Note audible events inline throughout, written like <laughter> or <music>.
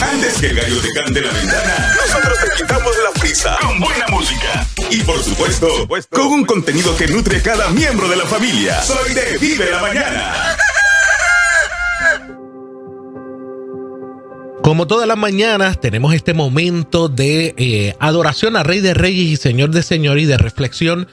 antes que el gallo te cante la ventana, nosotros te quitamos la prisa con buena música. Y por supuesto, con un contenido que nutre a cada miembro de la familia. Soy de Vive la Mañana. Como todas las mañanas, tenemos este momento de eh, adoración a Rey de Reyes y Señor de Señores y de reflexión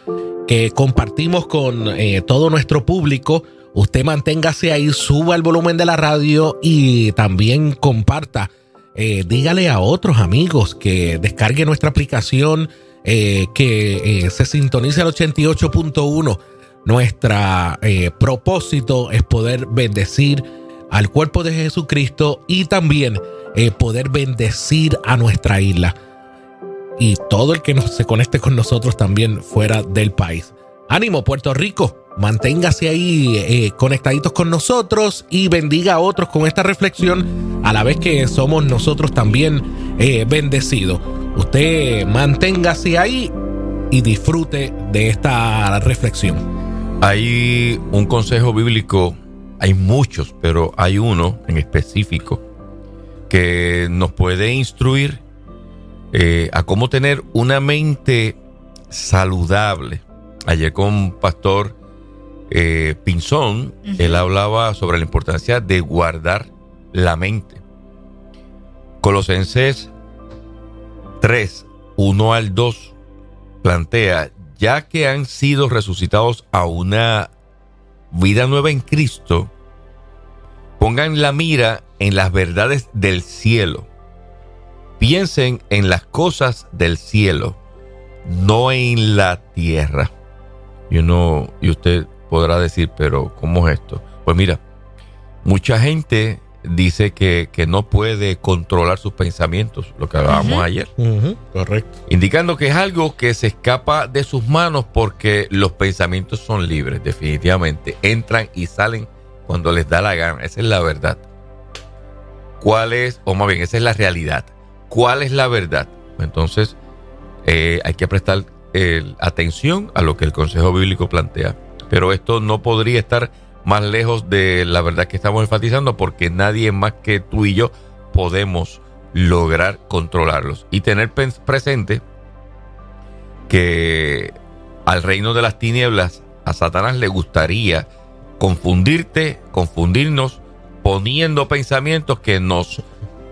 que compartimos con eh, todo nuestro público. Usted manténgase ahí, suba el volumen de la radio y también comparta. Eh, dígale a otros amigos que descargue nuestra aplicación, que se sintonice al 88.1. Nuestro propósito es poder bendecir al cuerpo de Jesucristo y también eh, poder bendecir a nuestra isla y todo el que nos, se conecte con nosotros también fuera del país. Ánimo, Puerto Rico, manténgase ahí eh, conectaditos con nosotros y bendiga a otros con esta reflexión a la vez que somos nosotros también eh, bendecidos. Usted manténgase ahí y disfrute de esta reflexión. Hay un consejo bíblico, hay muchos, pero hay uno en específico que nos puede instruir eh, a cómo tener una mente saludable. Ayer con Pastor eh, Pinzón, él hablaba sobre la importancia de guardar la mente. Colosenses 3, 1 al 2 plantea, ya que han sido resucitados a una vida nueva en Cristo, pongan la mira en las verdades del cielo. Piensen en las cosas del cielo, no en la tierra. Y uno, y usted podrá decir, pero ¿cómo es esto? Pues mira, mucha gente dice que, no puede controlar sus pensamientos, lo que hablábamos ayer. correcto. Indicando que es algo que se escapa de sus manos porque los pensamientos son libres, definitivamente. Entran y salen cuando les da la gana. Esa es la verdad cuál es, o más bien, esa es la realidad. ¿Cuál es la verdad? Entonces, eh, hay que prestar atención a lo que el Consejo Bíblico plantea. Pero esto no podría estar más lejos de la verdad que estamos enfatizando porque nadie más que tú y yo podemos lograr controlarlos y tener presente que al reino de las tinieblas a Satanás le gustaría confundirte, confundirnos poniendo pensamientos que nos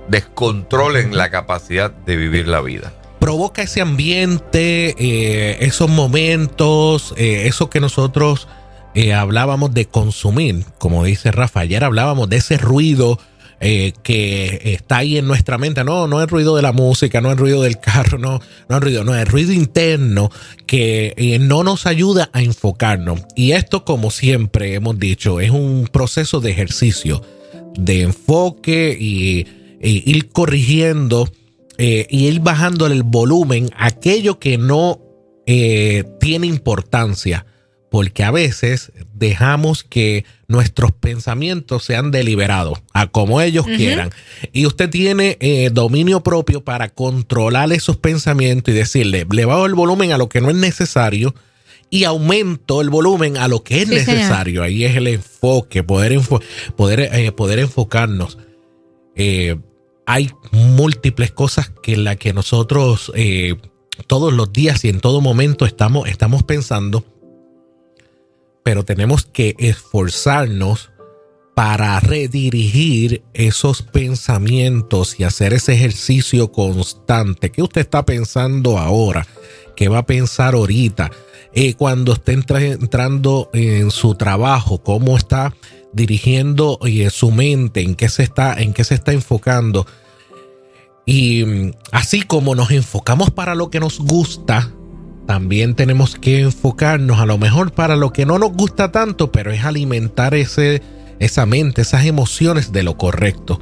descontrolen la capacidad de vivir la vida. Provoca ese ambiente, eh, esos momentos, eh, eso que nosotros eh, hablábamos de consumir, como dice Rafa, ayer hablábamos de ese ruido que está ahí en nuestra mente. No, no es ruido de la música, no es el ruido del carro, no, no es ruido, no es ruido interno que no nos ayuda a enfocarnos. Y esto, como siempre hemos dicho, es un proceso de ejercicio de enfoque y, ir corrigiendo eh, y ir bajando el volumen aquello que no eh, tiene importancia. Porque a veces dejamos que nuestros pensamientos sean deliberados a como ellos quieran. Y usted tiene eh, dominio propio para controlar esos pensamientos y decirle, le bajo el volumen a lo que no es necesario y aumento el volumen a lo que es necesario. Ahí es el enfoque, poder, poder, eh, poder enfocarnos. Eh, hay múltiples cosas que en las que nosotros eh, todos los días y en todo momento estamos, estamos pensando, pero tenemos que esforzarnos para redirigir esos pensamientos y hacer ese ejercicio constante. ¿Qué usted está pensando ahora? ¿Qué va a pensar ahorita? Eh, cuando esté entrando en su trabajo, cómo está dirigiendo eh, su mente, en qué se está, en qué se está enfocando. Y mm, así como nos enfocamos para lo que nos gusta, también tenemos que enfocarnos a lo mejor para lo que no nos gusta tanto, pero es alimentar ese, esa mente, esas emociones de lo correcto.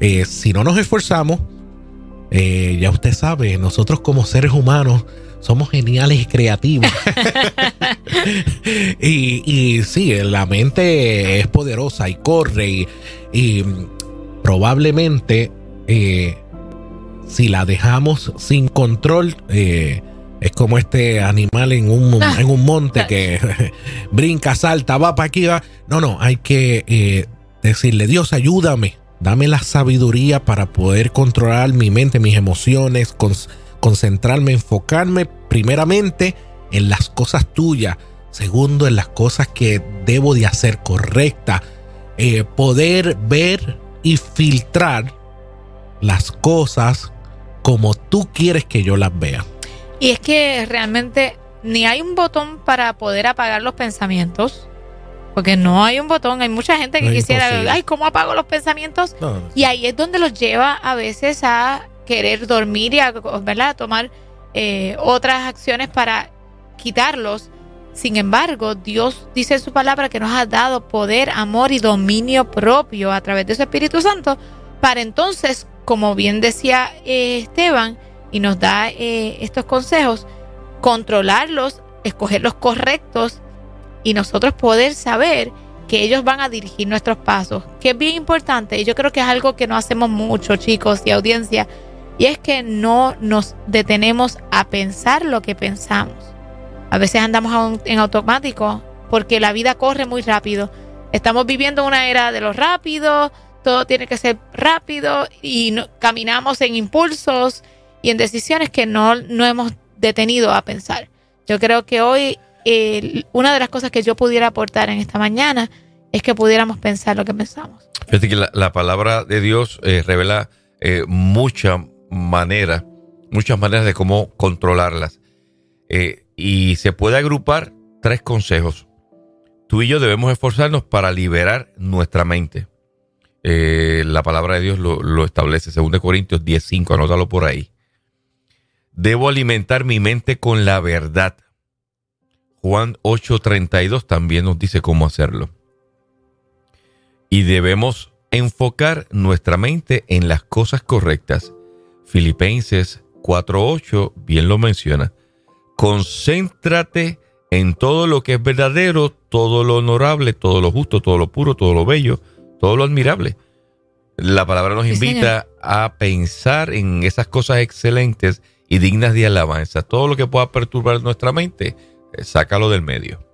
Eh, si no nos esforzamos, ya usted sabe, nosotros como seres humanos somos geniales y creativos. <laughs> y, y, sí, la mente es poderosa y corre y, probablemente eh, si la dejamos sin control, eh, es como este animal en un, <laughs> en un monte que <laughs> brinca, salta, va para aquí, va. No, no, hay que eh, decirle, Dios, ayúdame, Dame la sabiduría para poder controlar mi mente, mis emociones, concentrarme, enfocarme primeramente en las cosas tuyas, segundo en las cosas que debo de hacer correcta, eh, poder ver y filtrar las cosas como tú quieres que yo las vea. Y es que realmente ni hay un botón para poder apagar los pensamientos, porque no hay un botón. Hay mucha gente que quisiera, ay, ¿cómo apago los pensamientos? y ahí es donde los lleva a veces a querer dormir y a, ¿verdad? tomar eh, otras acciones para quitarlos. Sin embargo, Dios dice en su palabra que nos ha dado poder, amor y dominio propio a través de su Espíritu Santo para entonces, como bien decía eh, Esteban, y nos da eh, estos consejos, controlarlos, escoger los correctos y nosotros poder saber que ellos van a dirigir nuestros pasos, que es bien importante y yo creo que es algo que no hacemos mucho chicos y audiencia, y es que no nos detenemos a pensar lo que pensamos. A veces andamos en automático porque la vida corre muy rápido. Estamos viviendo una era de lo rápido, todo tiene que ser rápido y caminamos en impulsos y en decisiones que no, no hemos detenido a pensar. Yo creo que hoy una de las cosas que yo pudiera aportar en esta mañana es que pudiéramos pensar lo que pensamos. Fíjate que la, palabra de Dios eh, revela eh, muchas maneras, muchas maneras de cómo controlarlas. Eh, y se puede agrupar tres consejos. Tú y yo debemos esforzarnos para liberar nuestra mente. la palabra de Dios lo, lo establece, 2 Corintios 10.5, anótalo por ahí. Debo alimentar mi mente con la verdad. Juan 8:32 también nos dice cómo hacerlo. Y debemos enfocar nuestra mente en las cosas correctas. Filipenses 4:8 bien lo menciona. Concéntrate en todo lo que es verdadero, todo lo honorable, todo lo justo, todo lo puro, todo lo bello, todo lo admirable. La palabra nos invita a pensar en esas cosas excelentes y dignas de alabanza. Todo lo que pueda perturbar nuestra mente, eh, sácalo del medio.